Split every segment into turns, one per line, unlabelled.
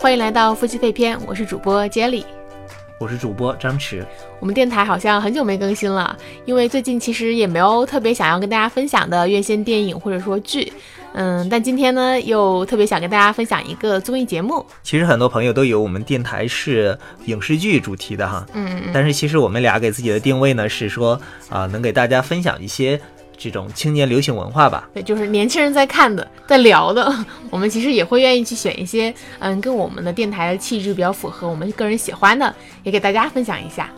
欢迎来到夫妻肺片，我是主播 Jelly，
我是主播张弛。
我们电台好像很久没更新了，因为最近其实也没有特别想要跟大家分享的院线电影或者说剧，嗯，但今天呢又特别想跟大家分享一个综艺节目。
其实很多朋友都以为我们电台是影视剧主题的哈，
嗯嗯
但是其实我们俩给自己的定位呢是说啊、能给大家分享一些这种青年流行文化吧。
对，就是年轻人在看的，在聊的，我们其实也会愿意去选一些，嗯，跟我们的电台的气质比较符合，我们个人喜欢的，也给大家分享一下。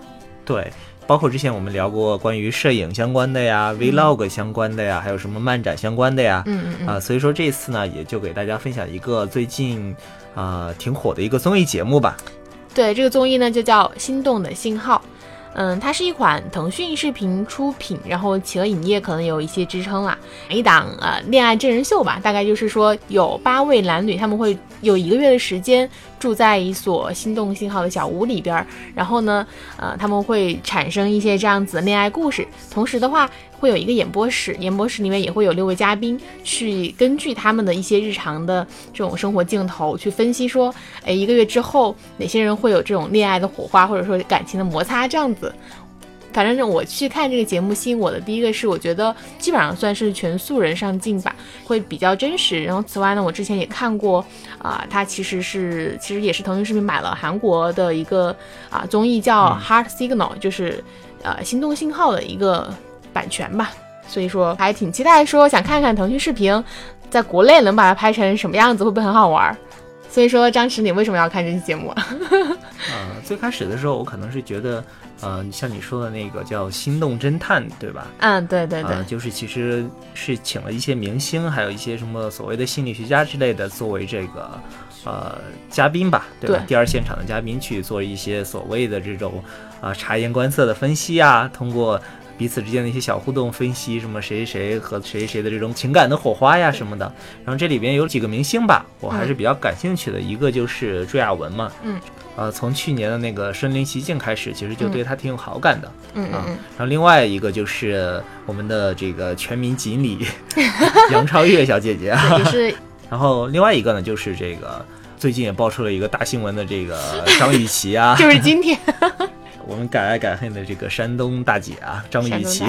对，包括之前我们聊过关于摄影相关的呀、vlog 相关的呀，还有什么漫展相关的呀，
嗯嗯嗯，
啊、所以说这次呢，也就给大家分享一个最近啊、挺火的一个综艺节目吧。
对，这个综艺呢就叫《心动的信号》。嗯，它是一款腾讯视频出品，然后企鹅影业可能有一些支撑啦，一档呃恋爱真人秀吧，大概就是说有八位男女，他们会有一个月的时间住在一所心动信号的小屋里边儿，然后呢，呃，他们会产生一些这样子恋爱故事，同时的话会有一个演播室，演播室里面也会有六位嘉宾去根据他们的一些日常的这种生活镜头去分析说，哎，一个月之后哪些人会有这种恋爱的火花，或者说感情的摩擦这样子。反正我去看这个节目，吸引我的第一个是，我觉得基本上算是全素人上镜吧，会比较真实。然后此外呢，我之前也看过，啊、它其实是其实也是腾讯视频买了韩国的一个啊、综艺叫《Heart Signal》，就是呃心动信号的一个版权吧。所以说还挺期待，说想看看腾讯视频在国内能把它拍成什么样子，会不会很好玩儿？所以说，张弛，你为什么要看这期节目啊？
呃，最开始的时候，我可能是觉得，呃，像你说的那个叫《心动侦探》，对吧？
嗯，对对对，
啊，就是其实是请了一些明星，还有一些什么所谓的心理学家之类的作为这个呃嘉宾吧，对吧？
对
第二现场的嘉宾去做一些所谓的这种啊、察言观色的分析啊，通过。彼此之间的一些小互动分析，什么谁谁和谁谁的这种情感的火花呀什么的。然后这里边有几个明星吧，我还是比较感兴趣的。一个就是朱亚文嘛，
嗯，
呃，从去年的那个《身临其境》开始，其实就对他挺有好感的。啊
嗯嗯嗯，
然后另外一个就是我们的这个全民锦鲤 杨超越小姐姐啊，
对也是
然后另外一个呢就是这个最近也爆出了一个大新闻的这个张雨绮啊，
就是今天。
我们敢爱敢恨的这个山东大姐啊，张雨绮
山，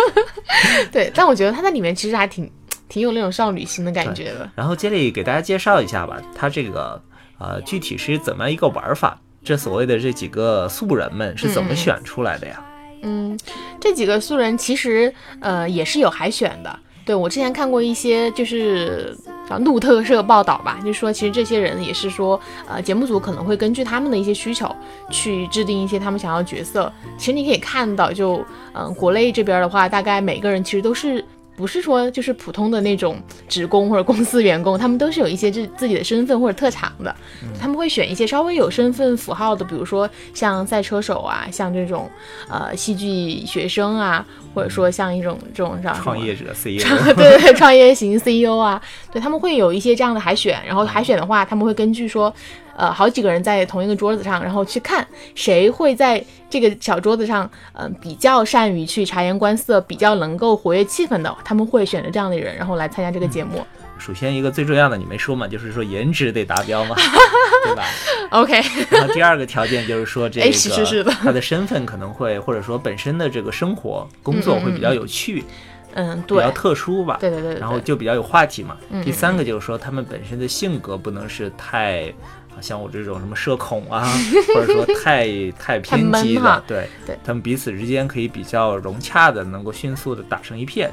对，但我觉得她在里面其实还挺挺有那种少女心的感觉的。
然后接力给大家介绍一下吧，她这个呃具体是怎么样一个玩法？这所谓的这几个素人们是怎么选出来的呀？
嗯，这几个素人其实呃也是有海选的。对我之前看过一些就是叫路特社报道吧，就说其实这些人也是说，呃，节目组可能会根据他们的一些需求去制定一些他们想要角色。其实你可以看到就，嗯、国内这边的话，大概每个人其实都是。不是说就是普通的那种职工或者公司员工，他们都是有一些自自己的身份或者特长的，他们会选一些稍微有身份符号的，比如说像赛车手啊，像这种呃戏剧学生啊，或者说像一种这种叫
创业者 CEO，
对对对，创业型 CEO 啊，对他们会有一些这样的海选，然后海选的话，他们会根据说，呃，好几个人在同一个桌子上，然后去看谁会在这个小桌子上，嗯、比较善于去察言观色，比较能够活跃气氛的，他们会选择这样的人，然后来参加这个节目。
首先一个最重要的你没说嘛，就是说颜值得达标嘛，对 吧
？OK，
然后第二个条件就是说，这
哎是是是的
个他的身份可能会，或者说本身的这个生活工作会比较有趣，
嗯，对
比较，特殊吧。
对对对对，
然后就比较有话题嘛。
嗯
第三个就是说，他们本身的性格不能是太。啊像我这种什么社恐啊，或者说 太太偏激
闷哈
的，对，
对
他们彼此之间可以比较融洽的，能够迅速的打成一片。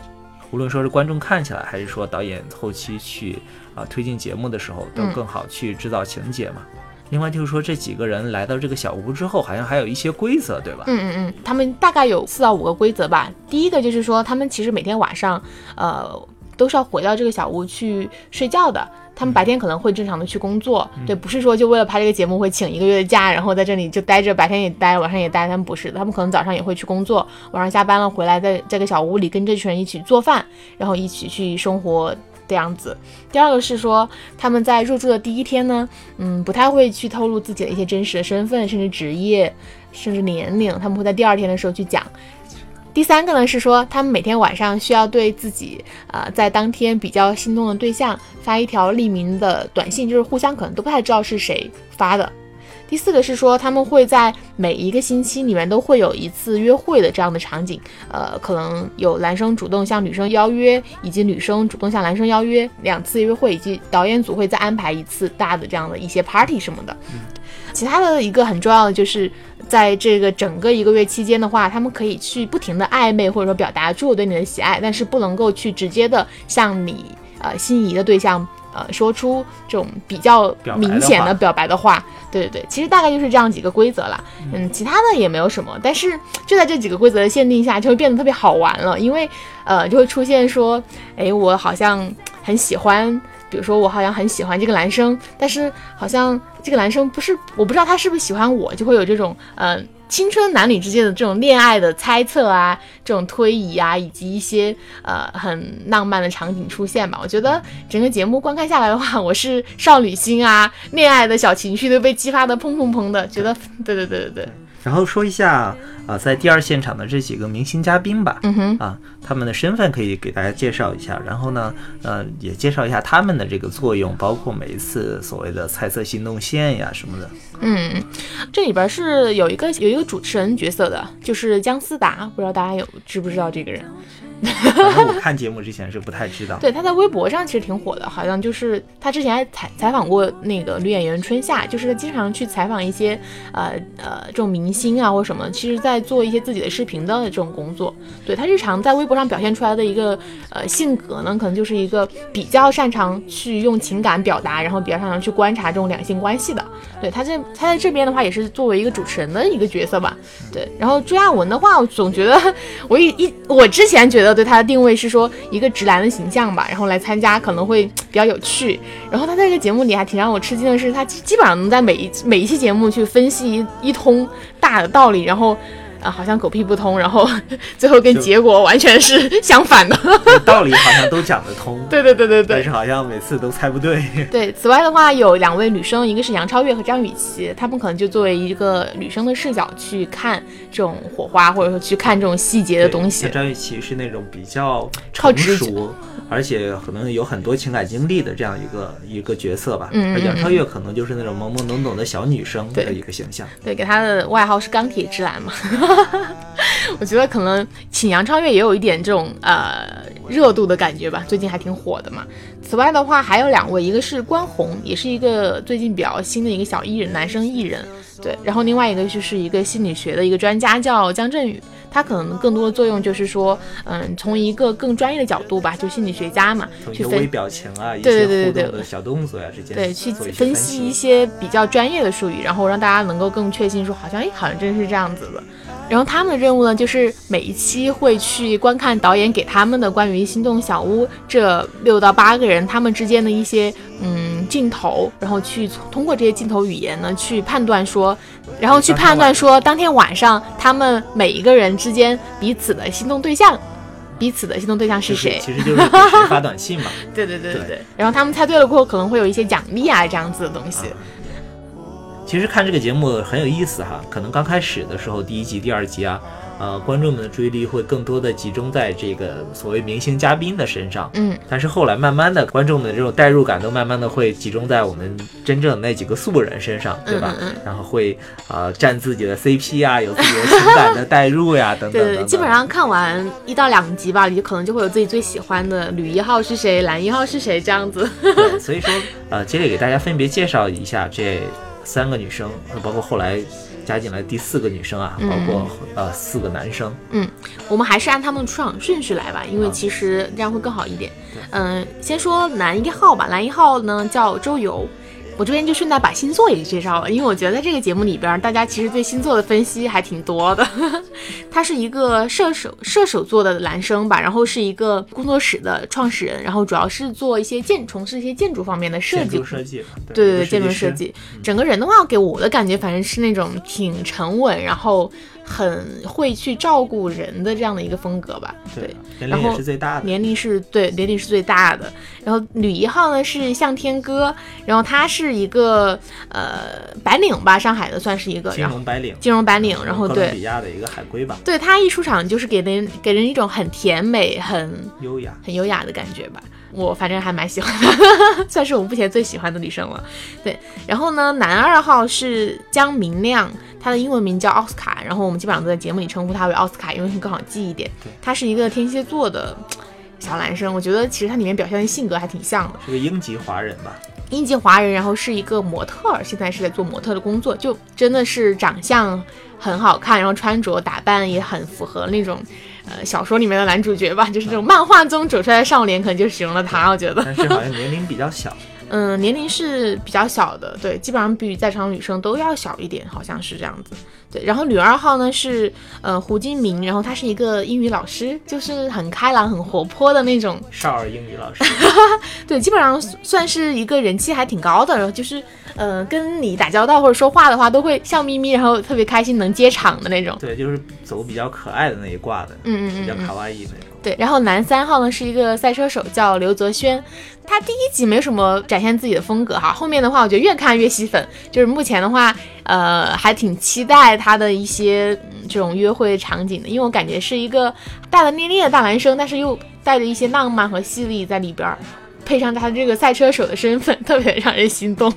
无论说是观众看起来，还是说导演后期去啊、推进节目的时候，都
嗯
更好去制造情节嘛。另外就是说，这几个人来到这个小屋之后，好像还有一些规则，对吧？
嗯嗯嗯，他们大概有四到五个规则吧。第一个就是说，他们其实每天晚上，呃，都是要回到这个小屋去睡觉的。他们白天可能会正常的去工作，对，不是说就为了拍这个节目会请一个月的假，然后在这里就待着，白天也待，晚上也待。他们不是，他们可能早上也会去工作，晚上下班了回来，在这个小屋里跟这群人一起做饭，然后一起去生活的样子。第二个是说，他们在入住的第一天呢，嗯，不太会去透露自己的一些真实的身份，甚至职业，甚至年龄，他们会在第二天的时候去讲。第三个呢是说，他们每天晚上需要对自己呃在当天比较心动的对象发一条匿名的短信，就是互相可能都不太知道是谁发的。第四个是说，他们会在每一个星期里面都会有一次约会的这样的场景，呃，可能有男生主动向女生邀约，以及女生主动向男生邀约两次约会，以及导演组会再安排一次大的这样的一些 party 什么的。其他的一个很重要的就是，在这个整个一个月期间的话，他们可以去不停的暧昧或者说表达出我对你的喜爱，但是不能够去直接的向你呃心仪的对象。呃，说出这种比较明显的表白的话，对对对，其实大概就是这样几个规则啦。嗯，其他的也没有什么，但是就在这几个规则的限定下，就会变得特别好玩了。因为呃，就会出现说，哎，我好像很喜欢，比如说我好像很喜欢这个男生，但是好像这个男生不是，我不知道他是不是喜欢我，就会有这种嗯。青春男女之间的这种恋爱的猜测啊，这种推移啊，以及一些呃很浪漫的场景出现吧。我觉得整个节目观看下来的话，我是少女心啊，恋爱的小情绪都被激发的砰砰砰的，觉得对对对对对。
然后说一下啊，在第二现场的这几个明星嘉宾吧，
嗯哼，
啊，他们的身份可以给大家介绍一下，然后呢，呃，也介绍一下他们的这个作用，包括每一次所谓的猜测行动线呀什么的。
嗯，这里边是有一个有一个主持人角色的，就是姜思达，不知道大家有知不知道这个人。
我看节目之前是不太知道，
对他在微博上其实挺火的，好像就是他之前还采采访过那个女演员春夏，就是经常去采访一些呃呃这种明星啊或什么，其实在做一些自己的视频的这种工作。对他日常在微博上表现出来的一个呃性格呢，可能就是一个比较擅长去用情感表达，然后比较擅长去观察这种两性关系的。对他这他在这边的话也是作为一个主持人的一个角色吧。对，然后朱亚文的话，我总觉得 我一一我之前觉得。对他定位是说一个直男的形象吧，然后来参加可能会比较有趣。然后他在这个节目里还挺让我吃惊的是，他基本上能在每一每一期节目去分析一一通大的道理，然后。啊，好像狗屁不通，然后 最后跟结果完全是相反的。
道理好像都讲得通，
对对对对对，
但是好像每次都猜不对。
对，此外的话，有两位女生，一个是杨超越和张雨绮，她们可能就作为一个女生的视角去看这种火花，或者说去看这种细节的东西。
张雨绮是那种比较成熟。而且可能有很多情感经历的这样一个一个角色吧，
嗯，
而杨超越可能就是那种懵懵懂懂的小女生的一个形象，
对，给她的外号是钢铁直男嘛，我觉得可能请杨超越也有一点这种呃热度的感觉吧，最近还挺火的嘛。此外的话还有两位，一个是关宏，也是一个最近比较新的一个小艺人，男生艺人，对，然后另外一个就是一个心理学的一个专家叫姜振宇。他可能更多的作用就是说，嗯，从一个更专业的角度吧，就心理学家嘛，去分
微表情啊，
对对对对
对，小动作呀之间，
对，去分析一些比较专业的术语，然后让大家能够更确信说，好像哎，好像真是这样子的。然后他们的任务呢，就是每一期会去观看导演给他们的关于心动小屋这六到八个人他们之间的一些嗯镜头，然后去通过这些镜头语言呢去判断说，然后去判断说当天晚上他们每一个人之间彼此的心动对象，彼此的心动对象是谁？
其实就是发短信嘛。
对对对对对。然后他们猜对了过后，可能会有一些奖励啊这样子的东西。
其实看这个节目很有意思哈，可能刚开始的时候，第一集、第二集啊，呃，观众们的注意力会更多的集中在这个所谓明星嘉宾的身上，
嗯，
但是后来慢慢的，观众们的这种代入感都慢慢的会集中在我们真正的那几个素人身上，对吧？然后会啊站自己的 CP 啊，有自己的 情感的代入呀，等等。
对，基本上看完一到两集吧，你可能就会有自己最喜欢的女一号是谁，男一号是谁这样子。
对，所以说呃，接着给大家分别介绍一下这。三个女生，包括后来加进来第四个女生啊，包括呃四个男生。
嗯，我们还是按他们出场顺序来吧，因为其实这样会更好一点。嗯，先说男一号吧，男一号呢叫周游。我这边就顺带把星座也介绍了，因为我觉得在这个节目里边，大家其实对星座的分析还挺多的。他是一个射手射手座的男生吧，然后是一个工作室的创始人，然后主要是做一些建从事一些建筑方面的设计。
设计。
对对对，建筑设计。整个人的话，给我的感觉反正是那种挺沉稳，然后。很会去照顾人的这样的一个风格吧。
对，年龄也是最大的，
年龄是对年龄是最大的。然后女一号呢是向天歌，然后他是一个呃白领吧，上海的算是一个
金融白领，
金融白领。然后对，
比亚的一个海归吧。
对他一出场就是给人给人一种很甜美、很
优雅、
很优雅的感觉吧。我反正还蛮喜欢的，算是我目前最喜欢的女生了。对，然后呢，男二号是江明亮，他的英文名叫奥斯卡，然后我们基本上都在节目里称呼他为奥斯卡，因为更好记一点。
对，
他是一个天蝎座的小男生，我觉得其实他里面表现的性格还挺像的，
是个英籍华人吧？
英籍华人，然后是一个模特，现在是在做模特的工作，就真的是长相很好看，然后穿着打扮也很符合那种。呃，小说里面的男主角吧，就是这种漫画中走出来的少年，可能就形容了他。我觉得，
但是好像年龄比较小。
嗯，年龄是比较小的，对，基本上比在场女生都要小一点，好像是这样子。对，然后女二号呢是呃胡金明，然后他是一个英语老师，就是很开朗、很活泼的那种
少儿英语老师。
对，基本上算是一个人气还挺高的，然后就是呃跟你打交道或者说话的话，都会笑眯眯，然后特别开心，能接场的那种。
对，就是走比较可爱的那一挂的，
嗯嗯嗯，
比较卡哇伊那种。
对，然后男三号呢是一个赛车手，叫刘泽轩。他第一集没什么展现自己的风格哈，后面的话我觉得越看越吸粉。就是目前的话，呃，还挺期待他的一些这种约会场景的，因为我感觉是一个大大咧咧的大男生，但是又带着一些浪漫和犀利在里边儿，配上他这个赛车手的身份，特别让人心动。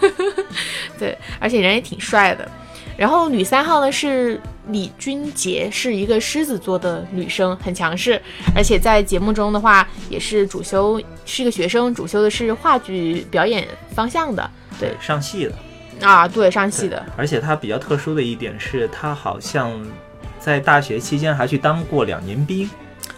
对，而且人也挺帅的。然后女三号呢是李君洁，是一个狮子座的女生，很强势，而且在节目中的话也是主修是一个学生，主修的是话剧表演方向的，对，
上戏的
啊，对，上戏的。
而且她比较特殊的一点是，她好像在大学期间还去当过两年兵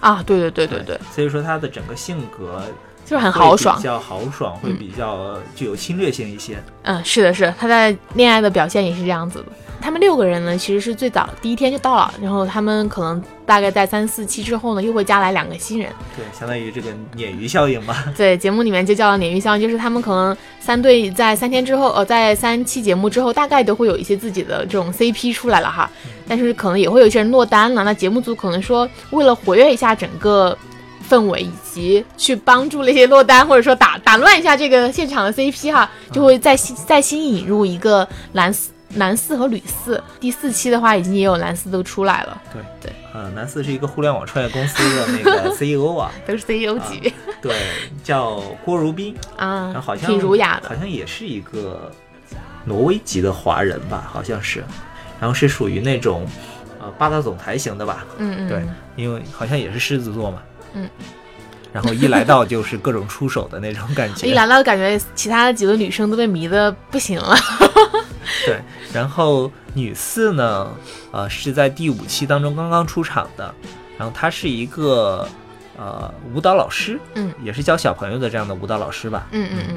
啊，对对对对对，
所以说她的整个性格
就是很豪爽，
比较豪爽，会比较具有侵略性一些。
嗯，是的，是她在恋爱的表现也是这样子的。他们六个人呢，其实是最早第一天就到了，然后他们可能大概在三四期之后呢，又会加来两个新人，
对，相当于这个鲶鱼效应吧。
对，节目里面就叫鲶鱼效应，就是他们可能三队在三天之后，呃，在三期节目之后，大概都会有一些自己的这种 CP 出来了哈，但是可能也会有一些人落单了，那节目组可能说为了活跃一下整个氛围，以及去帮助那些落单或者说打打乱一下这个现场的 CP 哈，就会再新再新引入一个蓝丝。男四和女四，第四期的话已经也有男四都出来了。
对
对，
呃，男四是一个互联网创业公司的那个 CEO 啊，
都是 CEO 级别。
对，叫郭如斌
啊，
好像
挺儒雅的，
好像也是一个挪威籍的华人吧，好像是，然后是属于那种呃霸道总裁型的吧。
嗯嗯，
对，因为好像也是狮子座嘛。
嗯。
然后一来到就是各种出手的那种感觉，
一来到感觉其他的几个女生都被迷的不行了。
对，然后女四呢，呃，是在第五期当中刚刚出场的，然后她是一个呃舞蹈老师，
嗯，
也是教小朋友的这样的舞蹈老师吧。
嗯嗯嗯。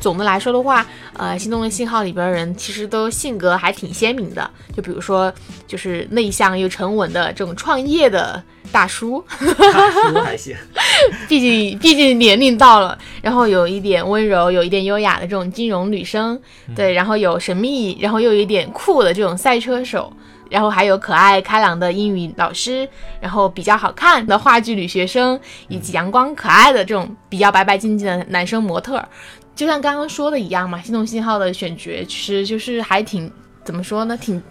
总的来说的话，呃，心动的信号里边人其实都性格还挺鲜明的，就比如说，就是内向又沉稳的这种创业的大叔，
大叔还行，
毕竟毕竟年龄到了，然后有一点温柔，有一点优雅的这种金融女生，对，然后有神秘，然后又有一点酷的这种赛车手，然后还有可爱开朗的英语老师，然后比较好看的话剧女学生，以及阳光可爱的这种比较白白净净的男生模特。就像刚刚说的一样嘛，心动信号的选角其实就是还挺怎么说呢，挺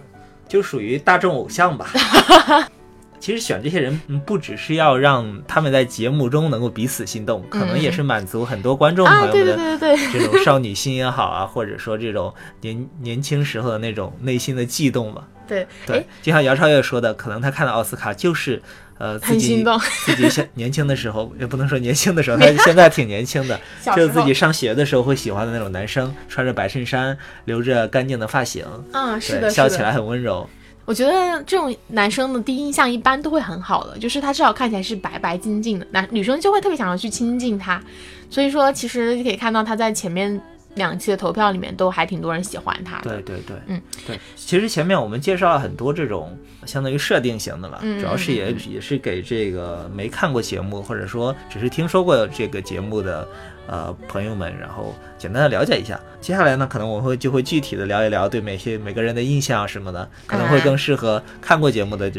就属于大众偶像吧。其实选这些人不只是要让他们在节目中能够彼此心动，可能也是满足很多观众朋友们的这种少女心也好啊，或者说这种年年轻时候的那种内心的悸动吧。
对
对，就像姚超越说的，可能他看到奥斯卡就是。呃，自己 自己现年轻的时候，也不能说年轻的时候，他 现在挺年轻的，就是自己上学的时候会喜欢的那种男生，穿着白衬衫，留着干净的发型，
嗯，是的，
笑起来很温柔。
我觉得这种男生的第一印象一般都会很好的，就是他至少看起来是白白净净的，男女生就会特别想要去亲近他。所以说，其实可以看到他在前面两期的投票里面都还挺多人喜欢他的。
对对对，
嗯，
对。其实前面我们介绍了很多这种相当于设定型的了，
嗯
主要是也
嗯
也是给这个没看过节目或者说只是听说过这个节目的呃朋友们，然后简单的了解一下。接下来呢，可能我们会就会具体的聊一聊对每些每个人的印象什么的，可能会
嗯
更适合看过节目的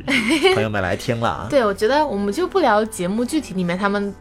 朋友们来听了啊。
对，我觉得我们就不聊节目具体里面他们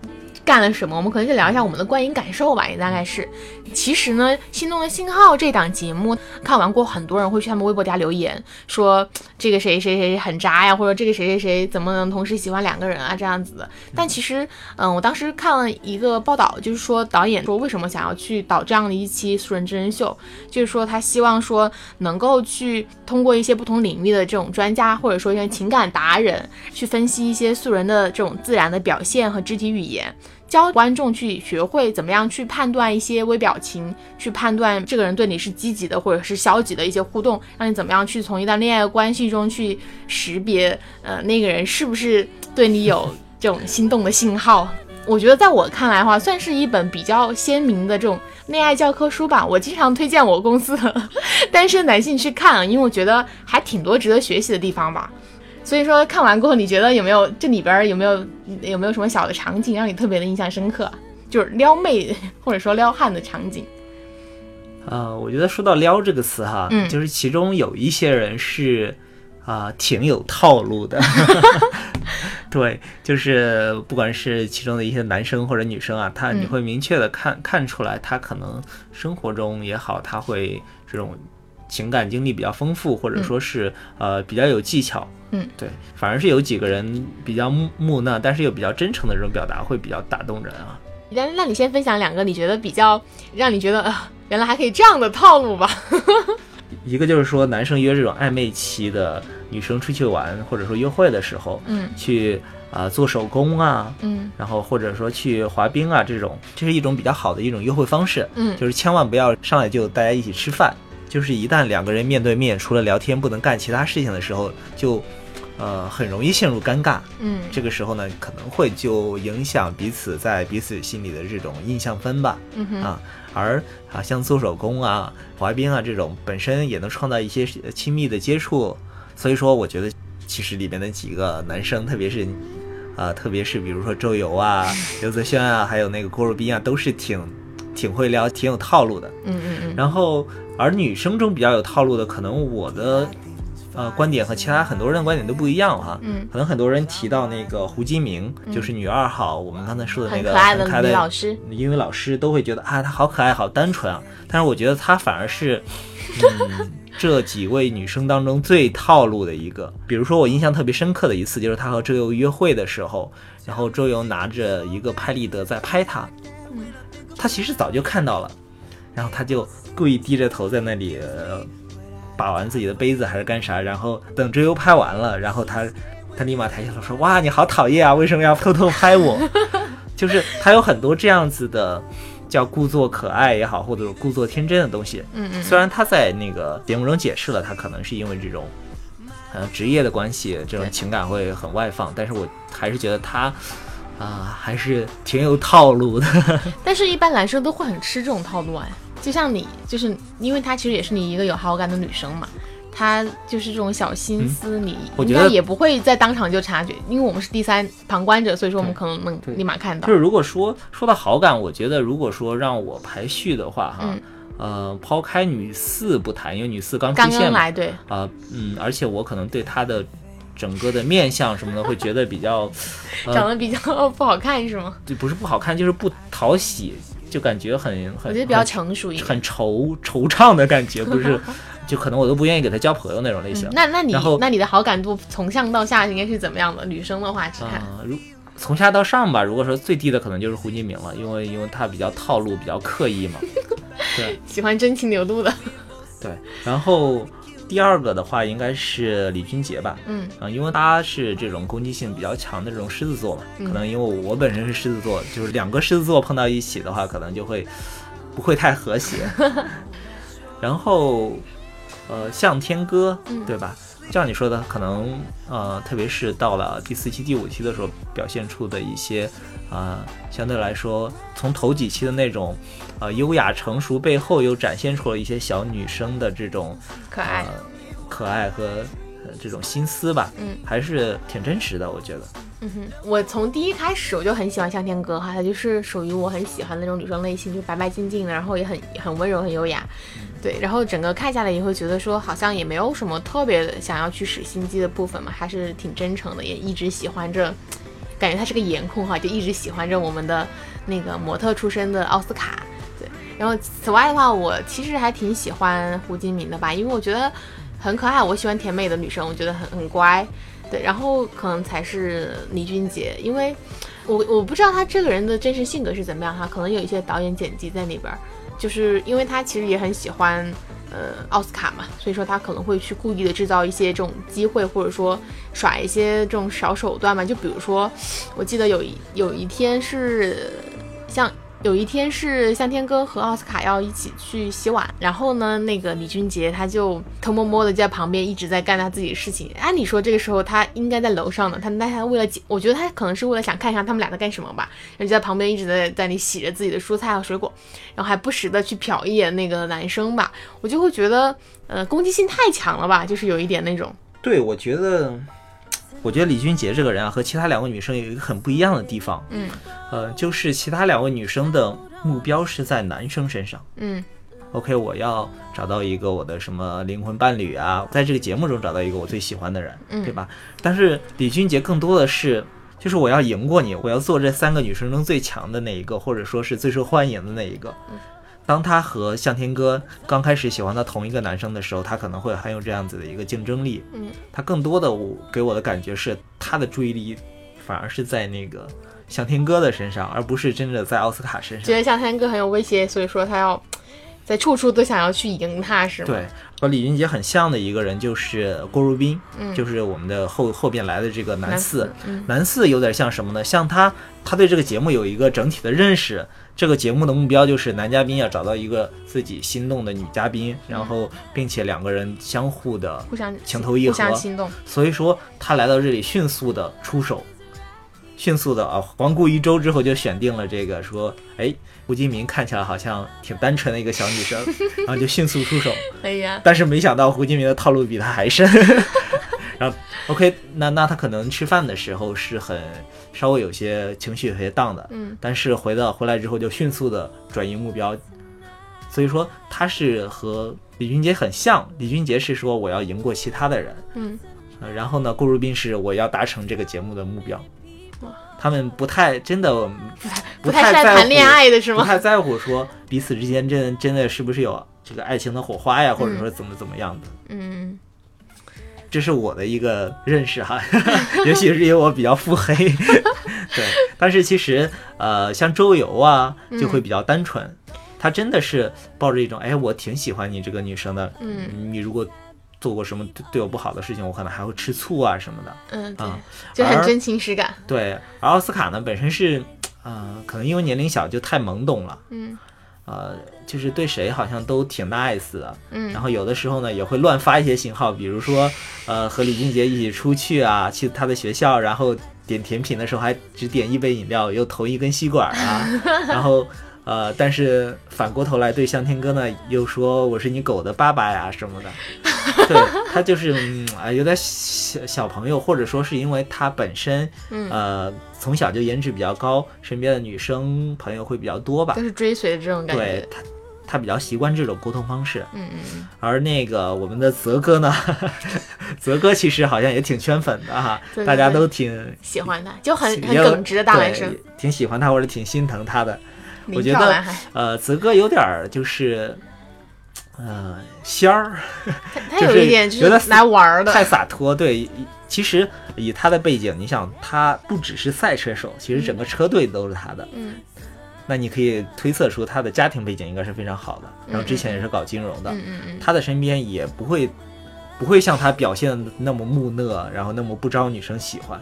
干了什么，我们可能就聊一下我们的观影感受吧，也大概是。其实呢，《心动的信号》这档节目看完过，很多人会去他们微博底下留言说这个谁谁谁很渣呀，或者这个谁谁谁怎么能同时喜欢两个人啊这样子的。但其实，嗯，我当时看了一个报道，就是说导演说为什么想要去导这样的一期素人真人秀，就是说他希望说能够去通过一些不同领域的这种专家，或者说一些情感达人，去分析一些素人的这种自然的表现和肢体语言。教观众去学会怎么样去判断一些微表情，去判断这个人对你是积极的或者是消极的一些互动，让你怎么样去从一段恋爱关系中去识别，呃，那个人是不是对你有 这种心动的信号。我觉得在我看来的话，算是一本比较鲜明的这种恋爱教科书吧。我经常推荐我公司的 单身男性去看，因为我觉得还挺多值得学习的地方吧。所以说看完过后，你觉得有没有这里边儿有没有有没有什么小的场景让你特别的印象深刻？就是撩妹或者说撩汉的场景。
呃，我觉得说到“撩”这个词哈，
嗯
就是其中有一些人是啊、挺有套路的。对，就是不管是其中的一些男生或者女生啊，他
嗯
你会明确的看、看出来，他可能生活中也好，他会这种情感经历比较丰富，或者说是、呃比较有技巧。
嗯，
对，反而是有几个人比较木木讷，但是又比较真诚的这种表达会比较打动人啊。
那那你先分享两个你觉得比较让你觉得啊、原来还可以这样的套路吧？
一个就是说，男生约这种暧昧期的女生出去玩，或者说约会的时候，
嗯
去啊、做手工啊，
嗯
然后或者说去滑冰啊，这种，这是一种比较好的一种约会方式。
嗯
就是千万不要上来就大家一起吃饭，就是一旦两个人面对面，除了聊天不能干其他事情的时候，就呃很容易陷入尴尬。
嗯
这个时候呢，可能会就影响彼此在彼此心里的这种印象分吧。
嗯哼
啊，而啊像做手工啊、滑冰啊这种本身也能创造一些呃亲密的接触，所以说我觉得其实里面的几个男生，特别是啊，特别是比如说周游啊、刘泽轩啊，还有那个郭若斌啊，都是挺挺会聊、挺有套路的。
嗯嗯嗯
然后而女生中比较有套路的，可能我的呃观点和其他很多人的观点都不一样哈。
嗯，
可能很多人提到那个胡金明，就是女二号，我们刚才说的那个
很可爱的老师。
英语老师都会觉得啊，她好可爱，好单纯啊。但是我觉得她反而是，嗯，这几位女生当中最套路的一个。比如说我印象特别深刻的一次，就是她和周游约会的时候，然后周游拿着一个拍立得在拍她，
嗯
她其实早就看到了，然后她就故意低着头在那里。呃把玩自己的杯子还是干啥，然后等周游拍完了，然后他他立马抬起头说：“哇，你好讨厌啊，为什么要偷偷拍我？”就是他有很多这样子的，叫故作可爱也好，或者故作天真的东西。
嗯嗯
虽然他在那个节目中解释了，他可能是因为这种，呃，职业的关系，这种情感会很外放，但是我还是觉得他，啊、还是挺有套路的。
但是，一般男生都会很吃这种套路哎，就像你，就是因为她其实也是你一个有好感的女生嘛，她就是这种小心思，你
嗯我觉得
应该也不会在当场就察觉，因为我们是第三旁观者，所以说我们可能能立马看到
就。是如果说说到好感，我觉得如果说让我排序的话，哈，
嗯
呃，抛开女四不谈，因为女四刚出
刚
现嘛，
刚来，对，
啊、嗯，而且我可能对她的整个的面相什么的会觉得比较，呃
长得比较不好看是吗？
对不是不好看，就是不讨喜，就感觉很很
我觉得比较成熟一点。
很惆惆怅的感觉，不是，就可能我都不愿意给他交朋友那种类型。
嗯那那你那你的好感度从上到下应该是怎么样的？女生的话只看，
啊、如从下到上吧，如果说最低的可能就是胡金明了，因为因为他比较套路，比较刻意嘛。对
喜欢真情流露的。
对，然后第二个的话应该是李俊杰吧，
嗯
啊、因为他是这种攻击性比较强的这种狮子座嘛，
嗯
可能因为我本身是狮子座，就是两个狮子座碰到一起的话，可能就会不会太和谐。然后，呃，向天歌，
嗯
对吧？就像你说的，可能呃，特别是到了第四期、第五期的时候，表现出的一些啊、相对来说，从头几期的那种呃优雅成熟背后，又展现出了一些小女生的这种
可爱。
呃、可爱和、呃、这种心思吧，
嗯，
还是挺真实的，我觉得。
嗯哼，我从第一开始我就很喜欢向天歌哈，她就是属于我很喜欢的那种女生类型，就白白净净的，然后也很很温柔、很优雅，对，然后整个看下来也会觉得说，好像也没有什么特别想要去使心机的部分嘛，还是挺真诚的，也一直喜欢着，感觉她是个颜控哈，就一直喜欢着我们的那个模特出身的奥斯卡，对，然后此外的话，我其实还挺喜欢胡金明的吧，因为我觉得很可爱，我喜欢甜美的女生，我觉得很很乖。对，然后可能才是李俊杰，因为我我不知道他这个人的真实性格是怎么样哈，可能有一些导演剪辑在里边，就是因为他其实也很喜欢呃奥斯卡嘛，所以说他可能会去故意的制造一些这种机会，或者说耍一些这种小手段嘛，就比如说我记得有一有一天是像。有一天是向天歌和奥斯卡要一起去洗碗，然后呢，那个李俊杰他就偷摸摸的在旁边一直在干他自己的事情。按理说这个时候他应该在楼上呢，他那他为了，我觉得他可能是为了想看一下他们俩在干什么吧，然后就在旁边一直在在那洗着自己的蔬菜和水果，然后还不时的去瞟一眼那个男生吧，我就会觉得，呃，攻击性太强了吧，就是有一点那种。
对，我觉得。我觉得李俊杰这个人啊，和其他两位女生有一个很不一样的地方，
嗯，
呃，就是其他两位女生的目标是在男生身上，
嗯
，OK，我要找到一个我的什么灵魂伴侣啊，在这个节目中找到一个我最喜欢的人，
嗯。
对吧？但是李俊杰更多的是，就是我要赢过你，我要做这三个女生中最强的那一个，或者说是最受欢迎的那一个。当他和向天歌刚开始喜欢到同一个男生的时候，他可能会很有这样子的一个竞争力。
嗯，
他更多的我给我的感觉是，他的注意力反而是在那个向天歌的身上，而不是真的在奥斯卡身上。
觉得向天歌很有威胁，所以说他要在处处都想要去赢他，是吗？
对，和李俊杰很像的一个人就是郭如彬，
嗯
就是我们的后后边来的这个男
男
四。
嗯
男四有点像什么呢？像他，他对这个节目有一个整体的认识。这个节目的目标就是男嘉宾要找到一个自己心动的女嘉宾，然后并且两个人相互的
互相
情投意合
互相心动。
所以说他来到这里迅速的出手，迅速的啊，环顾一周之后就选定了这个说，哎，胡金明看起来好像挺单纯的一个小女生，然后就迅速出手。
哎呀，
但是没想到胡金明的套路比他还深。然后 OK，那那他可能吃饭的时候是很稍微有些情绪有些荡的，
嗯
但是回到回来之后就迅速的转移目标，所以说他是和李俊杰很像。李俊杰是说我要赢过其他的人，
嗯
呃然后呢，顾如斌是我要达成这个节目的目标。他们不太真的
不太在
在乎
谈恋爱的是吗？
不太在乎说彼此之间真真的是不是有这个爱情的火花呀，或者
嗯
说怎么怎么样的。
嗯，
这是我的一个认识哈，也许是因为我比较腹黑，对。但是其实呃，像周游啊，就会比较单纯，他真的是抱着一种哎，我挺喜欢你这个女生的，
嗯
你如果做过什么对对我不好的事情，我可能还会吃醋啊什么的。
嗯，对，
啊
就很真情实感。
对，而奥斯卡呢本身是，呃，可能因为年龄小就太懵懂了，
嗯
呃，就是对谁好像都挺 nice 的，
嗯
然后有的时候呢也会乱发一些信号，比如说，呃，和李俊杰一起出去啊，去他的学校，然后点甜品的时候还只点一杯饮料，又投一根吸管啊，然后。呃，但是反过头来对向天哥呢，又说我是你狗的爸爸呀什么的，对他就是嗯啊，有点小小朋友，或者说是因为他本身
嗯，
呃从小就颜值比较高，身边的女生朋友会比较多吧
就，是追随的这种感觉。
对他他比较习惯这种沟通方式。
嗯嗯
而那个我们的泽哥呢，泽哥其实好像也挺圈粉的哈，
对对
大家都挺
嗯，喜欢他，就很很
也
耿直的大男生
对，挺喜欢他或者挺心疼他的。我觉得呃，泽哥有点儿就是，呃，仙儿，
他他
就是
有一点就
有点
是来玩儿的。
太洒脱。对，其实以他的背景，你想，他不只是赛车手，其实整个车队都是他的。
嗯
那你可以推测出他的家庭背景应该是非常好的，然后之前也是搞金融的。
嗯嗯嗯，
他的身边也不会不会像他表现的那么木讷，然后那么不招女生喜欢。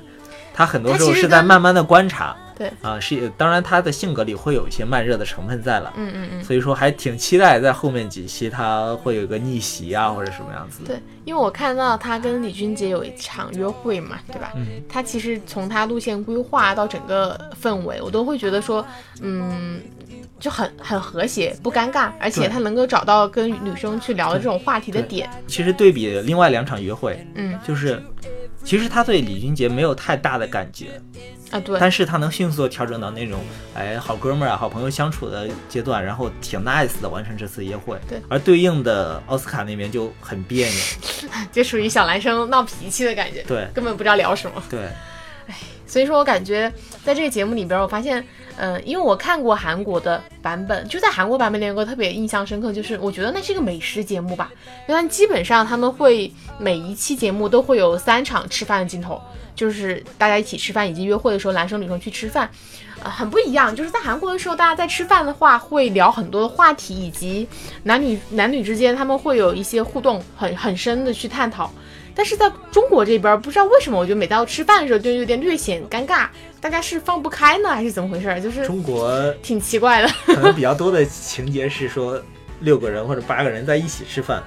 他很多时候是在慢慢的观察，
对
啊，是当然他的性格里会有一些慢热的成分在了，
嗯嗯嗯。
所以说还挺期待在后面几期他会有一个逆袭啊或者什么样子。
对，因为我看到他跟李俊杰有一场约会嘛，对吧？
嗯，
他其实从他路线规划到整个氛围，我都会觉得说，嗯。就很很和谐，不尴尬，而且他能够找到跟女生去聊的这种话题的点。
其实对比另外两场约会，
嗯
就是其实他对李俊杰没有太大的感觉，
啊，对，
但是他能迅速的调整到那种哎好哥们儿啊、好朋友相处的阶段，然后挺 nice 的完成这次约会。
对，
而对应的奥斯卡那边就很别扭。
就属于小男生闹脾气的感觉，
对
根本不知道聊什么。
对，哎
所以说我感觉在这个节目里边，我发现，嗯、因为我看过韩国的版本，就在韩国版本里有个特别印象深刻，就是我觉得那是一个美食节目吧，因为它基本上他们会每一期节目都会有三场吃饭的镜头，就是大家一起吃饭以及约会的时候，男生女生去吃饭。呃，很不一样，就是在韩国的时候，大家在吃饭的话会聊很多的话题，以及男女男女之间他们会有一些互动很很深的去探讨。但是在中国这边，不知道为什么，我觉得每到吃饭的时候就有点略显尴尬，大家是放不开呢，还是怎么回事？就是
中国
挺奇怪的。
可能比较多的情节是说六个人或者八个人在一起吃饭。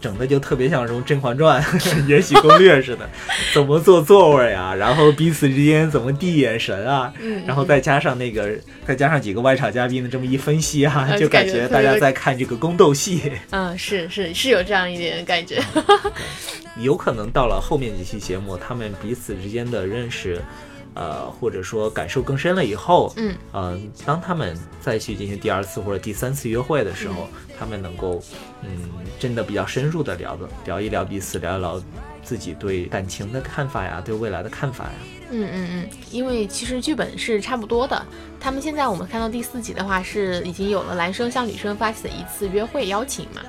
整的就特别像什么《甄嬛传》《延禧攻略》似的，怎么坐座位啊，然后彼此之间怎么递眼神啊，
嗯，
然后再加上那个，再加上几个外场嘉宾的这么一分析啊，
呃
就感
感觉
大家在看这个宫斗戏。
嗯，是是是有这样一点感觉。
有可能到了后面几期节目，他们彼此之间的认识，呃，或者说感受更深了以后，
嗯，
呃，当他们再去进行第二次或者第三次约会的时候，他们能够，嗯，真的比较深入的聊的聊一聊彼此，聊一聊自己对感情的看法呀，对未来的看法呀。
嗯嗯嗯，因为其实剧本是差不多的。他们现在我们看到第四集的话，是已经有了男生向女生发起的一次约会邀请嘛。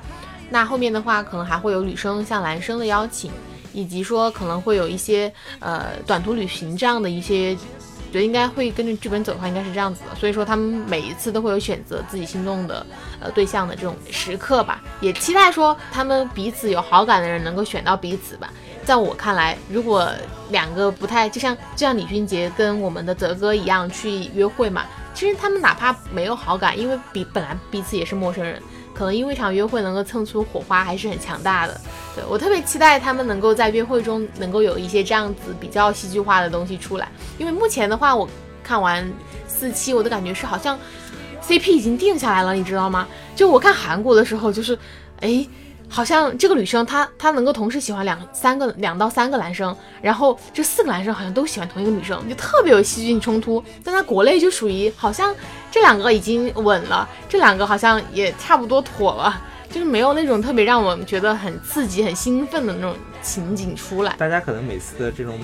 那后面的话，可能还会有女生向男生的邀请，以及说可能会有一些呃短途旅行这样的一些，觉得应该会跟着剧本走的话，应该是这样子的。所以说他们每一次都会有选择自己心动的呃对象的这种时刻吧，也期待说他们彼此有好感的人能够选到彼此吧。在我看来，如果两个不太就像就像李俊杰跟我们的泽哥一样去约会嘛，其实他们哪怕没有好感，因为彼本来彼此也是陌生人，可能因为一场约会能够蹭出火花还是很强大的。对我特别期待他们能够在约会中能够有一些这样子比较戏剧化的东西出来，因为目前的话，我看完四期，我的感觉是好像 CP 已经定下来了，你知道吗？就我看韩国的时候，就是哎。好像这个女生她她能够同时喜欢两三个两到三个男生，然后这四个男生好像都喜欢同一个女生，就特别有戏剧性冲突。但在国内就属于好像这两个已经稳了，这两个好像也差不多妥了，就是没有那种特别让我们觉得很刺激、很兴奋的那种情景出来，
大家可能每次的这种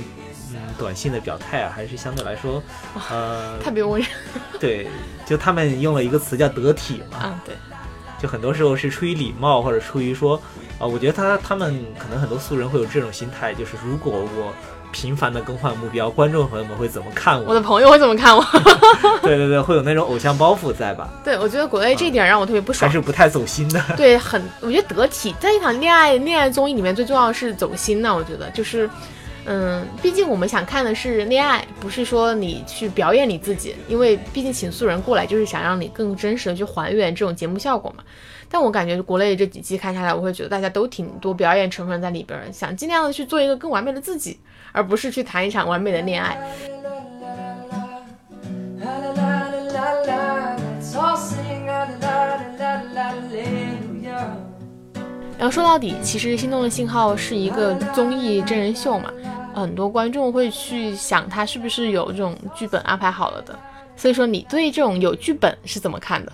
嗯短信的表态啊，还是相对来说，呃，
特别温柔。
对，就他们用了一个词叫得体嘛，
嗯，对，
就很多时候是出于礼貌，或者出于说，啊、我觉得他他们可能很多素人会有这种心态，就是如果我频繁的更换目标，观众朋友们会怎么看我？
我的朋友会怎么看我？
对对对，会有那种偶像包袱在吧？
对我觉得国内这一点让我特别不爽还。
是不太走心的。
对，很，我觉得得体，在一场恋爱恋爱综艺里面，最重要的是走心呢。我觉得就是，嗯，毕竟我们想看的是恋爱，不是说你去表演你自己，因为毕竟请素人过来就是想让你更真实的去还原这种节目效果嘛。但我感觉国内这几期看下来，我会觉得大家都挺多表演成分在里边，想尽量的去做一个更完美的自己，而不是去谈一场完美的恋爱。然后说到底，其实《心动的信号》是一个综艺真人秀嘛，很多观众会去想他是不是有这种剧本安排好了的。所以说，你对这种有剧本是怎么看的？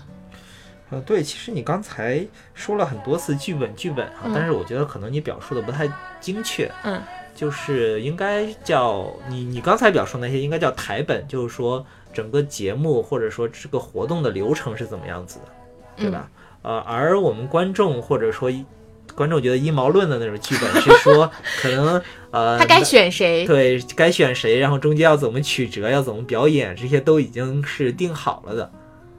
呃，对，其实你刚才说了很多次剧本剧本啊，
嗯
但是我觉得可能你表述的不太精确，
嗯，
就是应该叫你你刚才表述那些应该叫台本，就是说整个节目或者说这个活动的流程是怎么样子的，对吧？呃，而我们观众或者说一观众觉得阴谋论的那种剧本是说 可能呃
他该选谁？
对该选谁，然后中间要怎么曲折，要怎么表演，这些都已经是定好了的。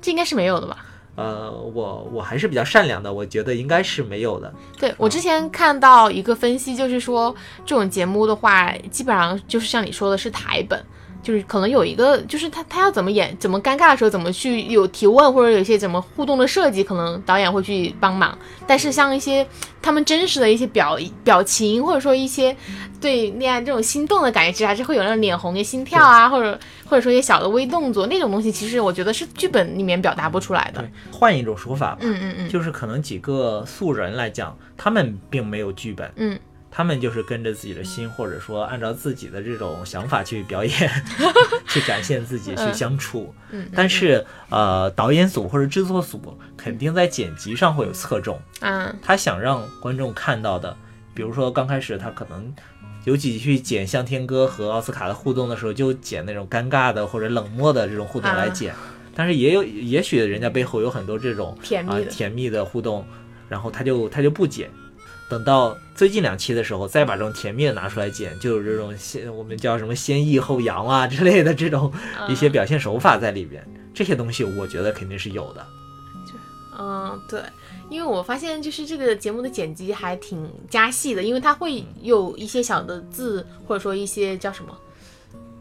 这应该是没有的吧？
呃，我我还是比较善良的，我觉得应该是没有的。
对我之前看到一个分析，就是说这种节目的话，基本上就是像你说的是台本，就是可能有一个，就是他他要怎么演，怎么尴尬的时候怎么去有提问，或者有一些怎么互动的设计，可能导演会去帮忙。但是像一些他们真实的一些表表情，或者说一些对恋爱这种心动的感觉，其实还是会有那种脸红的心跳啊，或者或者说一些小的微动作那种东西，其实我觉得是剧本里面表达不出来的
对。，换一种说法吧，
嗯嗯嗯
就是可能几个素人来讲，他们并没有剧本，
嗯
他们就是跟着自己的心，或者说按照自己的这种想法去表演，去展现自己，去相处。
嗯，
但是呃，导演组或者制作组肯定在剪辑上会有侧重，
啊
他想让观众看到的，比如说刚开始他可能有几去剪向天歌和奥斯卡的互动的时候，就剪那种尴尬的或者冷漠的这种互动来剪，但是也有也许人家背后有很多这种啊
甜蜜的，
甜蜜的互动，然后他就他就不剪。等到最近两期的时候，再把这种甜蜜的拿出来剪，就有这种先我们叫什么先抑后扬啊之类的这种一些表现手法在里边。这些东西我觉得肯定是有的。
就嗯，对，因为我发现就是这个节目的剪辑还挺加戏的，因为它会有一些小的字，或者说一些叫什么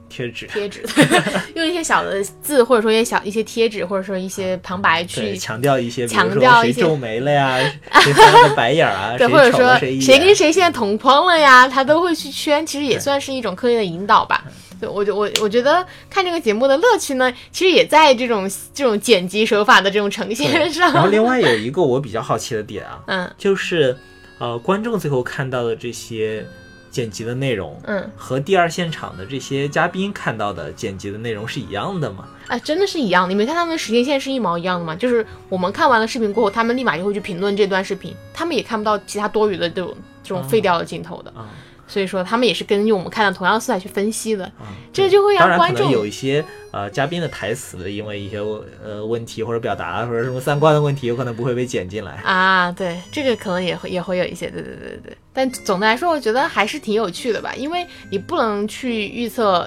贴纸，
贴纸，用一些小的字，或者说一些小一些贴纸，或者说一些旁白，去。
强调一些，
强调一些
谁皱眉了呀，谁翻了个白眼儿啊，
对，或者说
谁
跟。谁现在同框了呀，他都会去圈，其实也算是一种刻意的引导吧。对，我就我我觉得看这个节目的乐趣呢，其实也在这种这种剪辑手法的这种呈现上。
然后另外有一个我比较好奇的点啊，
嗯
就是呃，观众最后看到的这些剪辑的内容，
嗯，
和第二现场的这些嘉宾看到的剪辑的内容是一样的吗？
哎，真的是一样。你没看他们的时间线是一毛一样的吗？就是我们看完了视频过后，他们立马就会去评论这段视频，他们也看不到其他多余的这种这种废掉的镜头的。
啊
所以说，他们也是根据我们看到同样素材去分析的。
啊，
这就会让观众
有一些呃嘉宾的台词，因为一些呃问题或者表达或者什么三观的问题，有可能不会被剪进来。
啊，对，这个可能也会也会有一些，对对对对对。但总的来说，我觉得还是挺有趣的吧，因为你不能去预测，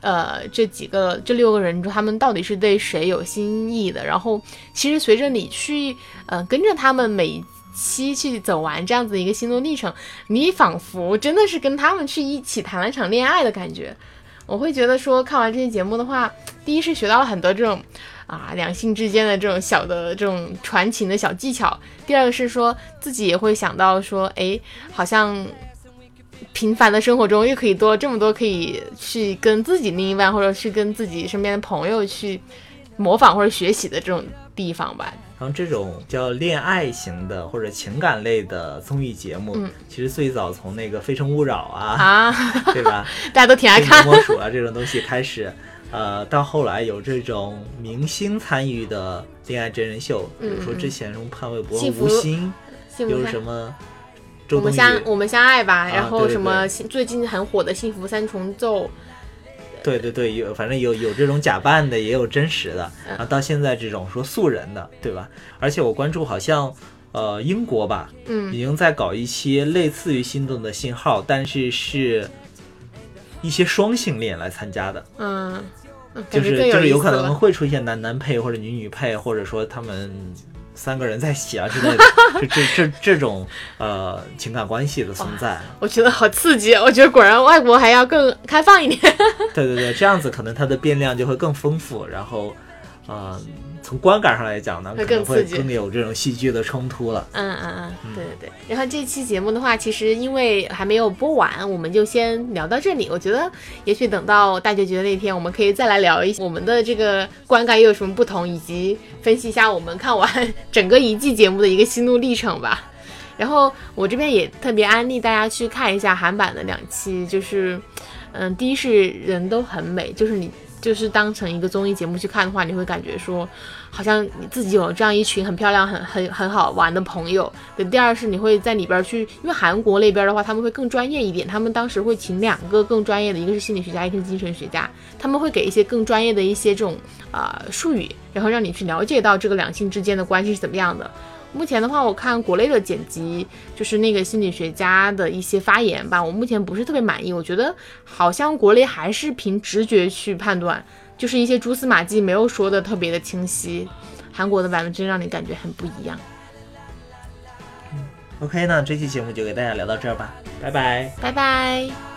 呃，这几个这六个人中他们到底是对谁有心意的。然后，其实随着你去，呃，跟着他们每一期去走完这样子的一个心路历程，你仿佛真的是跟他们去一起谈了一场恋爱的感觉。我会觉得说，看完这些节目的话，第一是学到了很多这种啊两性之间的这种小的这种传情的小技巧，第二个是说自己也会想到说，哎，好像平凡的生活中又可以多这么多可以去跟自己另一半或者是跟自己身边的朋友去模仿或者学习的这种地方吧。
然后这种叫恋爱型的或者情感类的综艺节目，
嗯
其实最早从那个《非诚勿扰》啊，
啊，
对吧？
大家都挺爱
非
看
魔。魔鼠啊这种东西开始，呃，到后来有这种明星参与的恋爱真人秀，比如说之前什么潘玮柏、吴昕，有什么周
我们相我们相爱吧，
啊
然后什么最近很火的《幸福三重奏》，
对对对，有反正有有这种假扮的，也有真实的，
嗯
然后到现在这种说素人的，对吧？而且我关注好像，呃，英国吧，
嗯
已经在搞一些类似于《心动的信号》，但是是一些双性恋来参加的，
嗯，嗯
就是就是有可能会出现男男配或者女女配，或者说他们三个人在一起啊之类的，这这这这种呃情感关系的存在。
我觉得好刺激，我觉得果然外国还要更开放一点。
对对对，这样子可能它的变量就会更丰富，然后，呃，从观感上来讲呢，
会
可能会
更刺激
更有这种戏剧的冲突了。
嗯嗯嗯，对对对。然后这期节目的话，其实因为还没有播完，我们就先聊到这里。我觉得也许等到大结局的那天，我们可以再来聊一我们的这个观感又有什么不同，以及分析一下我们看完 整个一季节目的一个心路历程吧。然后我这边也特别安利大家去看一下韩版的两期，就是，嗯，第一是人都很美，就是你就是当成一个综艺节目去看的话，你会感觉说，好像你自己有这样一群很漂亮、很很很好玩的朋友。对，第二是你会在里边去，因为韩国那边的话，他们会更专业一点，他们当时会请两个更专业的，一个是心理学家，一个是精神学家，他们会给一些更专业的一些这种啊、呃术语，然后让你去了解到这个两性之间的关系是怎么样的。目前的话，我看国内的剪辑，就是那个心理学家的一些发言吧，我目前不是特别满意。我觉得好像国内还是凭直觉去判断，就是一些蛛丝马迹没有说的特别的清晰。韩国的版本真让你感觉很不一样。
OK，那这期节目就给大家聊到这儿吧，拜拜。
拜拜。